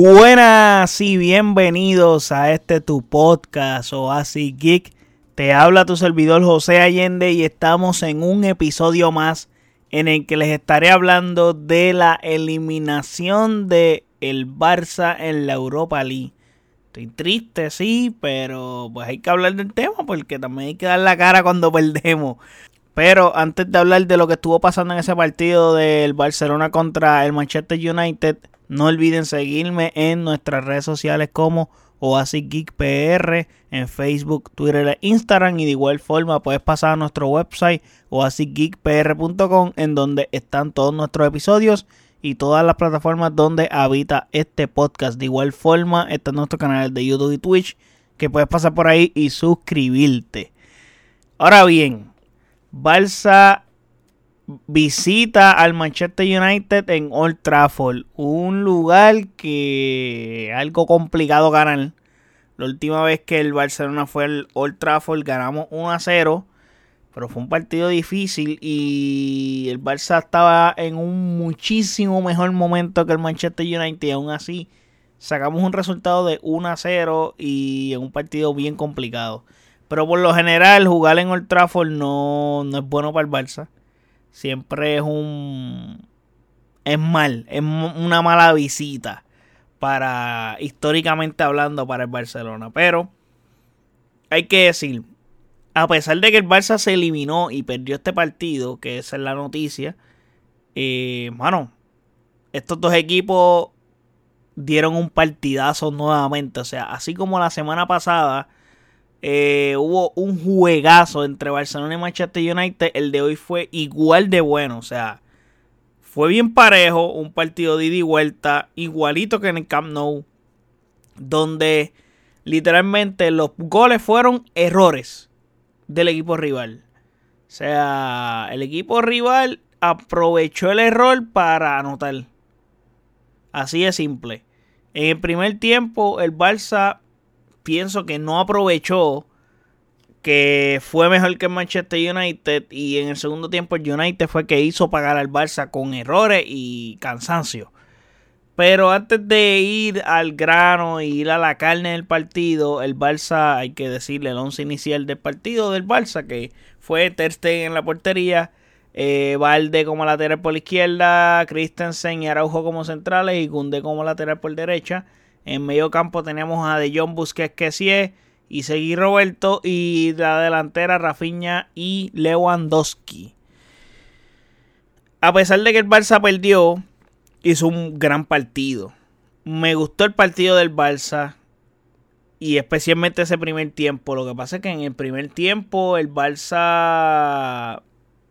Buenas y bienvenidos a este tu podcast o así Geek. Te habla tu servidor José Allende y estamos en un episodio más en el que les estaré hablando de la eliminación de el Barça en la Europa League. Estoy triste, sí, pero pues hay que hablar del tema porque también hay que dar la cara cuando perdemos. Pero antes de hablar de lo que estuvo pasando en ese partido del Barcelona contra el Manchester United, no olviden seguirme en nuestras redes sociales como Oasis en Facebook, Twitter e Instagram. Y de igual forma puedes pasar a nuestro website oasisgeekpr.com en donde están todos nuestros episodios y todas las plataformas donde habita este podcast. De igual forma está nuestro canal de YouTube y Twitch que puedes pasar por ahí y suscribirte. Ahora bien, Barça visita al Manchester United en Old Trafford. Un lugar que algo complicado ganar. La última vez que el Barcelona fue al Old Trafford ganamos 1 a 0. Pero fue un partido difícil y el Barça estaba en un muchísimo mejor momento que el Manchester United. Y aún así sacamos un resultado de 1 a 0 y en un partido bien complicado. Pero por lo general, jugar en Old Trafford no, no es bueno para el Barça. Siempre es un. Es mal, es una mala visita para. históricamente hablando, para el Barcelona. Pero. Hay que decir. A pesar de que el Barça se eliminó y perdió este partido, que esa es la noticia. Eh, mano, estos dos equipos dieron un partidazo nuevamente. O sea, así como la semana pasada eh, hubo un juegazo entre Barcelona y Manchester United. El de hoy fue igual de bueno. O sea, fue bien parejo. Un partido de ida y vuelta. Igualito que en el Camp Nou. Donde literalmente los goles fueron errores del equipo rival. O sea, el equipo rival aprovechó el error para anotar. Así de simple. En el primer tiempo, el Barça pienso que no aprovechó que fue mejor que Manchester United y en el segundo tiempo el United fue que hizo pagar al Barça con errores y cansancio. Pero antes de ir al grano y ir a la carne del partido, el Barça, hay que decirle el once inicial del partido del Barça, que fue Ter Stegen en la portería, eh, Valde como lateral por la izquierda, Christensen y Araujo como centrales y Gunde como lateral por derecha. En medio campo tenemos a De Jong Busquets que y Seguí Roberto y la delantera Rafinha y Lewandowski. A pesar de que el Barça perdió, hizo un gran partido. Me gustó el partido del Barça y especialmente ese primer tiempo. Lo que pasa es que en el primer tiempo el Barça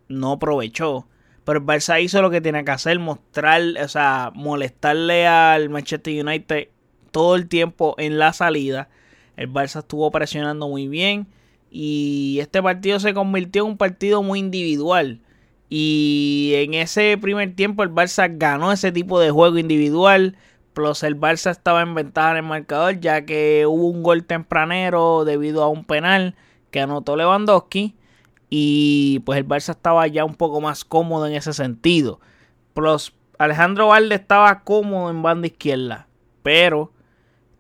no aprovechó. Pero el Barça hizo lo que tenía que hacer, mostrar, o sea, molestarle al Manchester United todo el tiempo en la salida. El Barça estuvo presionando muy bien. Y este partido se convirtió en un partido muy individual. Y en ese primer tiempo el Barça ganó ese tipo de juego individual. Plus el Barça estaba en ventaja en el marcador ya que hubo un gol tempranero debido a un penal que anotó Lewandowski. Y pues el Barça estaba ya un poco más cómodo en ese sentido. Plus Alejandro Valde estaba cómodo en banda izquierda. Pero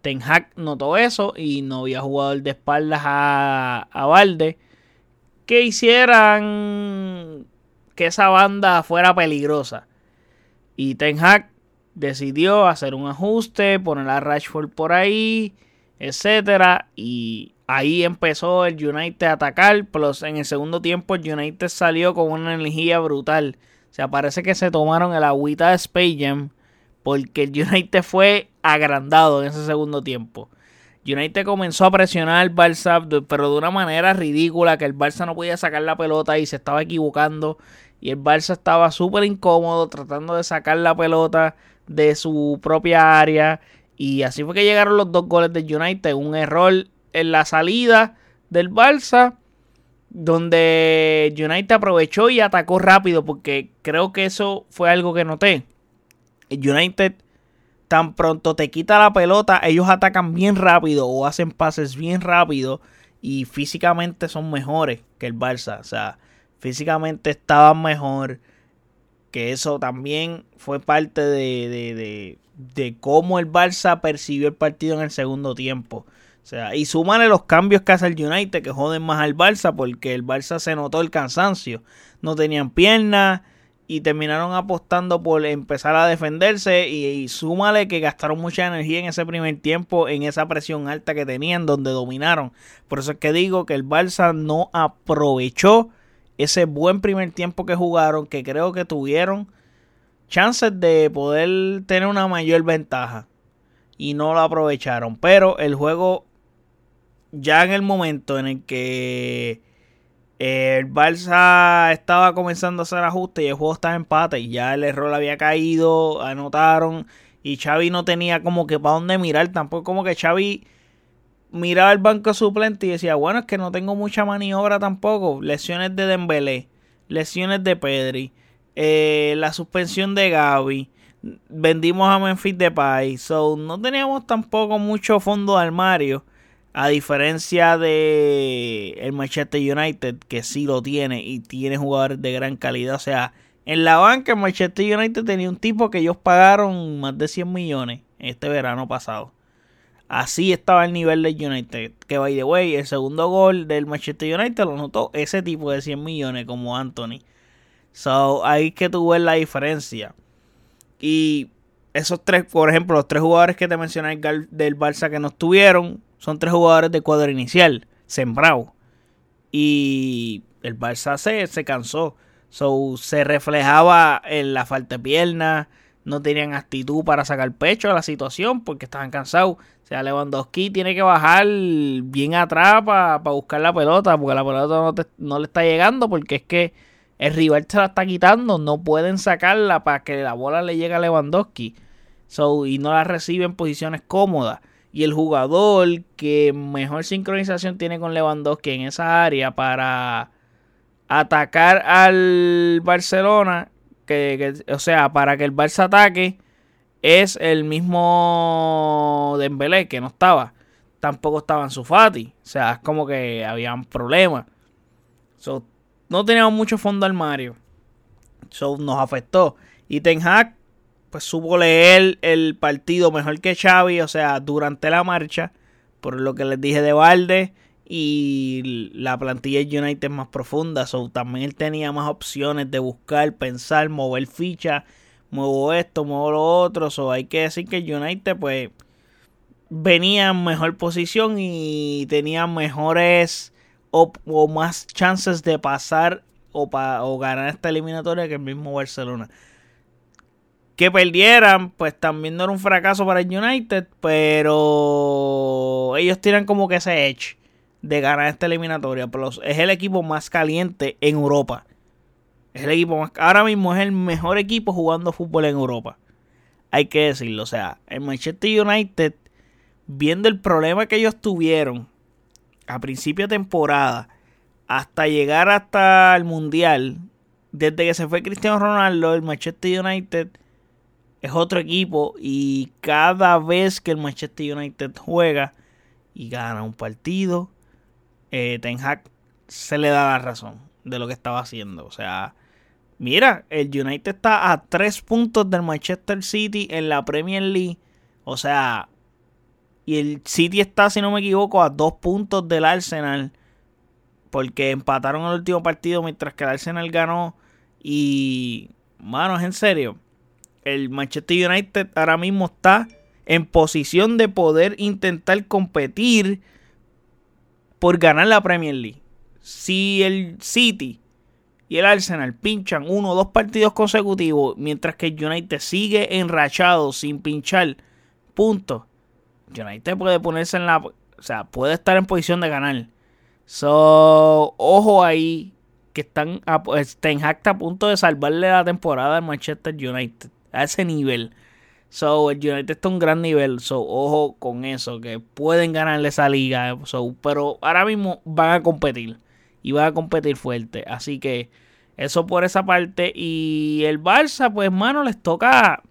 Ten Hag notó eso y no había jugador de espaldas a, a que hicieran que esa banda fuera peligrosa. Y Ten Hag decidió hacer un ajuste, poner a Rashford por ahí, etcétera, y ahí empezó el United a atacar, plus en el segundo tiempo el United salió con una energía brutal. O sea, parece que se tomaron el agüita de Space porque el United fue agrandado en ese segundo tiempo. United comenzó a presionar al Barça, pero de una manera ridícula, que el Barça no podía sacar la pelota y se estaba equivocando. Y el Barça estaba súper incómodo tratando de sacar la pelota de su propia área. Y así fue que llegaron los dos goles del United. Un error en la salida del Barça, donde United aprovechó y atacó rápido, porque creo que eso fue algo que noté. United tan pronto te quita la pelota, ellos atacan bien rápido o hacen pases bien rápido y físicamente son mejores que el Barça. O sea, físicamente estaban mejor. Que eso también fue parte de, de cómo el Barça percibió el partido en el segundo tiempo. O sea, y súmale los cambios que hace el United que joden más al Barça porque el Barça se notó el cansancio. No tenían piernas y terminaron apostando por empezar a defenderse y, súmale que gastaron mucha energía en ese primer tiempo en esa presión alta que tenían donde dominaron. Por eso es que digo que el Barça no aprovechó ese buen primer tiempo que jugaron, que creo que tuvieron chances de poder tener una mayor ventaja y no lo aprovecharon. Pero el juego ya en el momento en el que el Barça estaba comenzando a hacer ajustes y el juego estaba en empate y ya el error había caído, anotaron y Xavi no tenía como que para dónde mirar, tampoco como que Xavi miraba el banco suplente y decía, bueno, es que no tengo mucha maniobra tampoco, lesiones de Dembélé, lesiones de Pedri, eh, la suspensión de Gaby, vendimos a Memphis Depay, so no teníamos tampoco mucho fondo de armario a diferencia de el Manchester United, que sí lo tiene y tiene jugadores de gran calidad. O sea, en la banca el Manchester United tenía un tipo que ellos pagaron más de 100 millones este verano pasado. Así estaba el nivel del United. Que by the way, el segundo gol del Manchester United lo notó ese tipo de 100 millones como Anthony. So, ahí que tú ves la diferencia. Y esos tres, por ejemplo, los tres jugadores que te mencioné del Barça que no estuvieron, son tres jugadores de cuadro inicial, sembrado. Y el Barça se, se cansó. So, se reflejaba en la falta de piernas. No tenían actitud para sacar pecho a la situación porque estaban cansados. O sea, Lewandowski tiene que bajar bien atrás para buscar la pelota. Porque la pelota no, no, le está llegando. Porque es que el rival se la está quitando. No pueden sacarla para que la bola le llegue a Lewandowski. So, y no la recibe en posiciones cómodas y el jugador que mejor sincronización tiene con Lewandowski en esa área para atacar al Barcelona, que, o sea, para que el Barça ataque, es el mismo Dembélé que no estaba. Tampoco estaba en su Fati. O sea, es como que habían problemas. no teníamos mucho fondo armario. So, nos afectó. Y Ten Hag pues supo leer el partido mejor que Xavi, o sea, durante la marcha, por lo que les dije de Valde y la plantilla de United es más profunda, so, también él tenía más opciones de buscar, pensar, mover ficha, muevo esto, muevo lo otro, so, hay que decir que United pues venía en mejor posición y tenía mejores o, más chances de pasar o, o ganar esta eliminatoria que el mismo Barcelona que perdieran, pues también no era un fracaso para el United, pero ellos tiran como que ese edge de ganar esta eliminatoria. Pero es el equipo más caliente en Europa. Es el equipo más. Ahora mismo es el mejor equipo jugando fútbol en Europa. Hay que decirlo. O sea, el Manchester United, viendo el problema que ellos tuvieron a principio de temporada, hasta llegar hasta el Mundial, desde que se fue Cristiano Ronaldo, el Manchester United es otro equipo y cada vez que el Manchester United juega y gana un partido, eh, Ten Hag se le da la razón de lo que estaba haciendo. O sea, mira, el United está a tres puntos del Manchester City en la Premier League. O sea, y el City está, si no me equivoco, a dos puntos del Arsenal. Porque empataron el último partido mientras que el Arsenal ganó. Y, manos, en serio el Manchester United ahora mismo está en posición de poder intentar competir por ganar la Premier League. Si el City y el Arsenal pinchan uno o dos partidos consecutivos, mientras que el United sigue enrachado sin pinchar puntos, United puede ponerse en la. O sea, puede estar en posición de ganar. So, ojo ahí, que están a, en a punto de salvarle la temporada al Manchester United a ese nivel. So, el United está a un gran nivel. So, ojo con eso, que pueden ganarle esa liga. So, pero ahora mismo van a competir. Y van a competir fuerte. Así que eso por esa parte. Y el Barça, pues, mano, les toca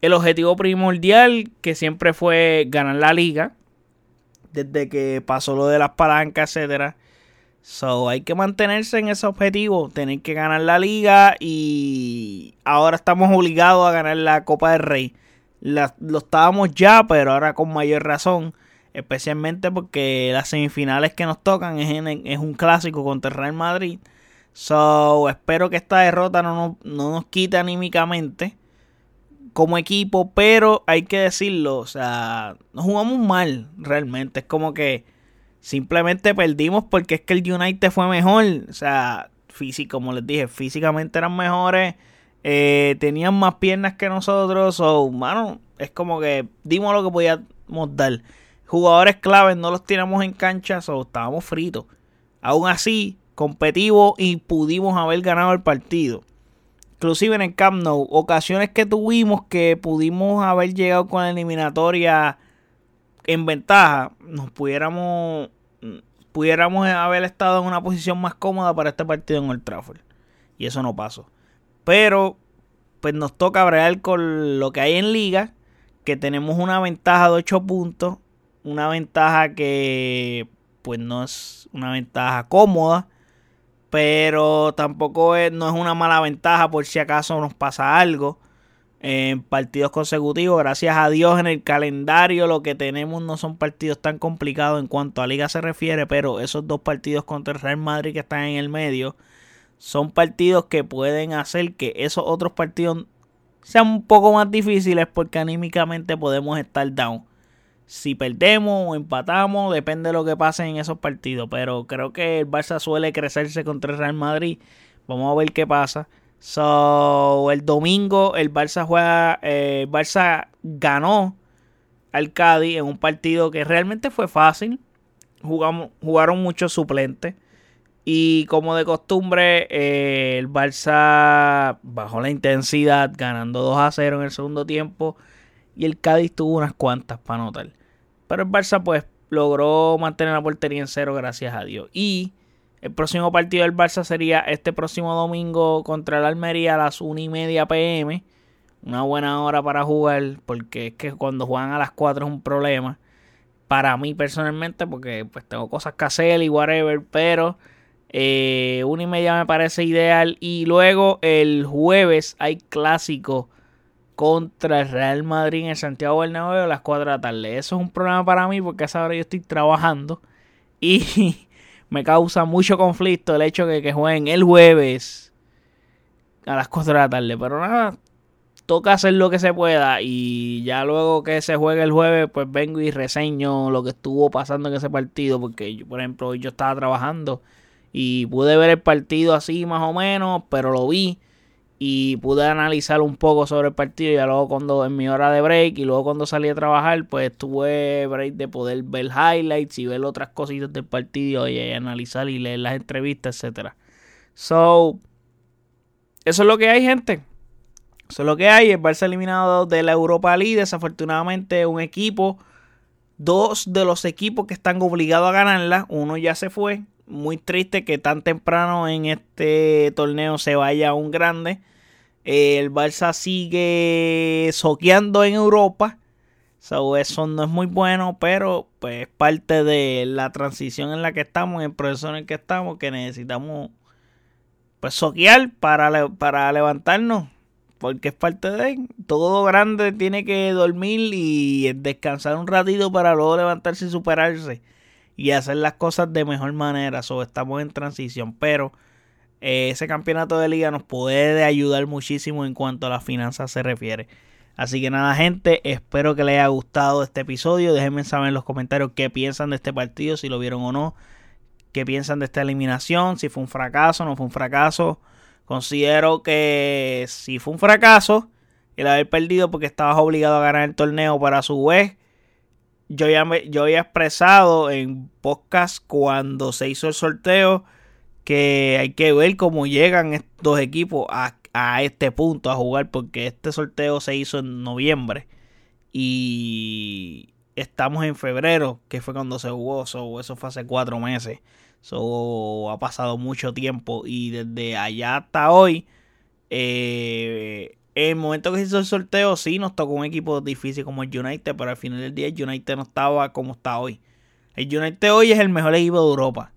el objetivo primordial, que siempre fue ganar la liga. Desde que pasó lo de las palancas, etcétera. So, hay que mantenerse en ese objetivo, tener que ganar la liga y ahora estamos obligados a ganar la Copa del Rey. lo estábamos ya, pero ahora con mayor razón. Especialmente porque las semifinales que nos tocan es, es un clásico contra el Real Madrid. So, espero que esta derrota no, no nos quite anímicamente como equipo, pero hay que decirlo, o sea, no jugamos mal realmente. Es como que simplemente perdimos porque es que el United fue mejor. O sea, físico, como les dije, físicamente eran mejores, eh, tenían más piernas que nosotros. O, mano, es como que dimos lo que podíamos dar. Jugadores claves no los tiramos en cancha, o estábamos fritos. Aún así, competitivos y pudimos haber ganado el partido. Inclusive en el Camp Nou, ocasiones que tuvimos que pudimos haber llegado con la eliminatoria en ventaja, nos pudiéramos pudiéramos haber estado en una posición más cómoda para este partido en el Trafford. Y eso no pasó. Pero pues nos toca bregar con lo que hay en liga, que tenemos una ventaja de 8 puntos, una ventaja que pues no es una ventaja cómoda, pero tampoco es, no es una mala ventaja por si acaso nos pasa algo en partidos consecutivos. Gracias a Dios en el calendario lo que tenemos no son partidos tan complicados en cuanto a liga se refiere, pero esos dos partidos contra el Real Madrid que están en el medio son partidos que pueden hacer que esos otros partidos sean un poco más difíciles porque anímicamente podemos estar down. Si perdemos o empatamos, depende de lo que pase en esos partidos. Pero creo que el Barça suele crecerse contra el Real Madrid. Vamos a ver qué pasa. So, el domingo el Barça juega, eh, Barça ganó al Cádiz en un partido que realmente fue fácil. Jugaron muchos suplentes. Y como de costumbre, eh, el Barça bajó la intensidad, ganando 2 a 0 en el segundo tiempo. Y el Cádiz tuvo unas cuantas para anotar. Pero el Barça, pues, logró mantener la portería en cero, gracias a Dios. Y el próximo partido del Barça sería este próximo domingo contra el Almería a las 1 y media pm. Una buena hora para jugar, porque es que cuando juegan a las 4 es un problema. Para mí personalmente, porque pues tengo cosas que hacer y whatever, pero eh, una y media me parece ideal. Y luego el jueves hay clásico contra el Real Madrid en el Santiago Bernabéu a las 4 de la tarde. Eso es un problema para mí porque a esa hora yo estoy trabajando y me causa mucho conflicto el hecho de que jueguen el jueves a las 4 de la tarde. Pero nada, toca hacer lo que se pueda y ya luego que se juegue el jueves, pues vengo y reseño lo que estuvo pasando en ese partido. Porque, yo, por ejemplo, yo estaba trabajando y pude ver el partido así más o menos, pero lo vi y pude analizar un poco sobre el partido. Y luego cuando en mi hora de break y luego cuando salí a trabajar, pues tuve break de poder ver highlights y ver otras cositas del partido y, analizar y leer las entrevistas, etcétera. So, eso es lo que hay, gente. Eso es lo que hay. El Barça eliminado de la Europa League. Desafortunadamente, un equipo, dos de los equipos que están obligados a ganarla, uno ya se fue, muy triste que tan temprano en este torneo se vaya un grande. El Barça sigue soqueando en Europa. eso no es muy bueno, pero pues es parte de la transición en la que estamos, en el proceso en el que estamos, que necesitamos pues soquear para, para levantarnos. Porque es parte de todo grande tiene que dormir y descansar un ratito para luego levantarse y superarse y hacer las cosas de mejor manera. So, estamos en transición, pero eh, ese campeonato de liga nos puede ayudar muchísimo en cuanto a las finanzas se refiere. Así que nada, gente, espero que les haya gustado este episodio. Déjenme saber en los comentarios qué piensan de este partido, si lo vieron o no. Qué piensan de esta eliminación, si fue un fracaso no fue un fracaso. Considero que si fue un fracaso el haber perdido porque estabas obligado a ganar el torneo para su vez yo me, yo había expresado en podcast cuando se hizo el sorteo que hay que ver cómo llegan estos equipos a, este punto a jugar porque este sorteo se hizo en noviembre y estamos en febrero que fue cuando se jugó eso fue hace cuatro meses. Eso ha pasado mucho tiempo y desde allá hasta hoy eh, en el momento que se hizo el sorteo, sí nos tocó un equipo difícil como el United, pero al final del día el United no estaba como está hoy. El United hoy es el mejor equipo de Europa,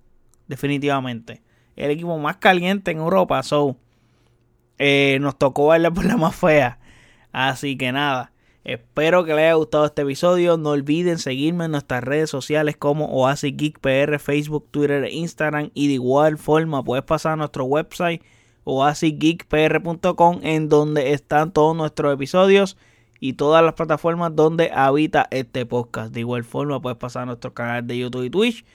definitivamente. El equipo más caliente en Europa, so eh, nos tocó verla por la más fea. Así que nada. Espero que les haya gustado este episodio. No olviden seguirme en nuestras redes sociales como Oasis Facebook, Twitter, Instagram. Y de igual forma puedes pasar a nuestro website oasisgeekpr.com en donde están todos nuestros episodios y todas las plataformas donde habita este podcast. De igual forma puedes pasar a nuestro canal de YouTube y Twitch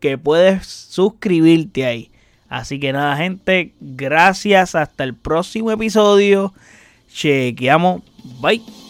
que puedes suscribirte ahí. Así que nada gente, gracias. Hasta el próximo episodio. Chequeamos. Bye.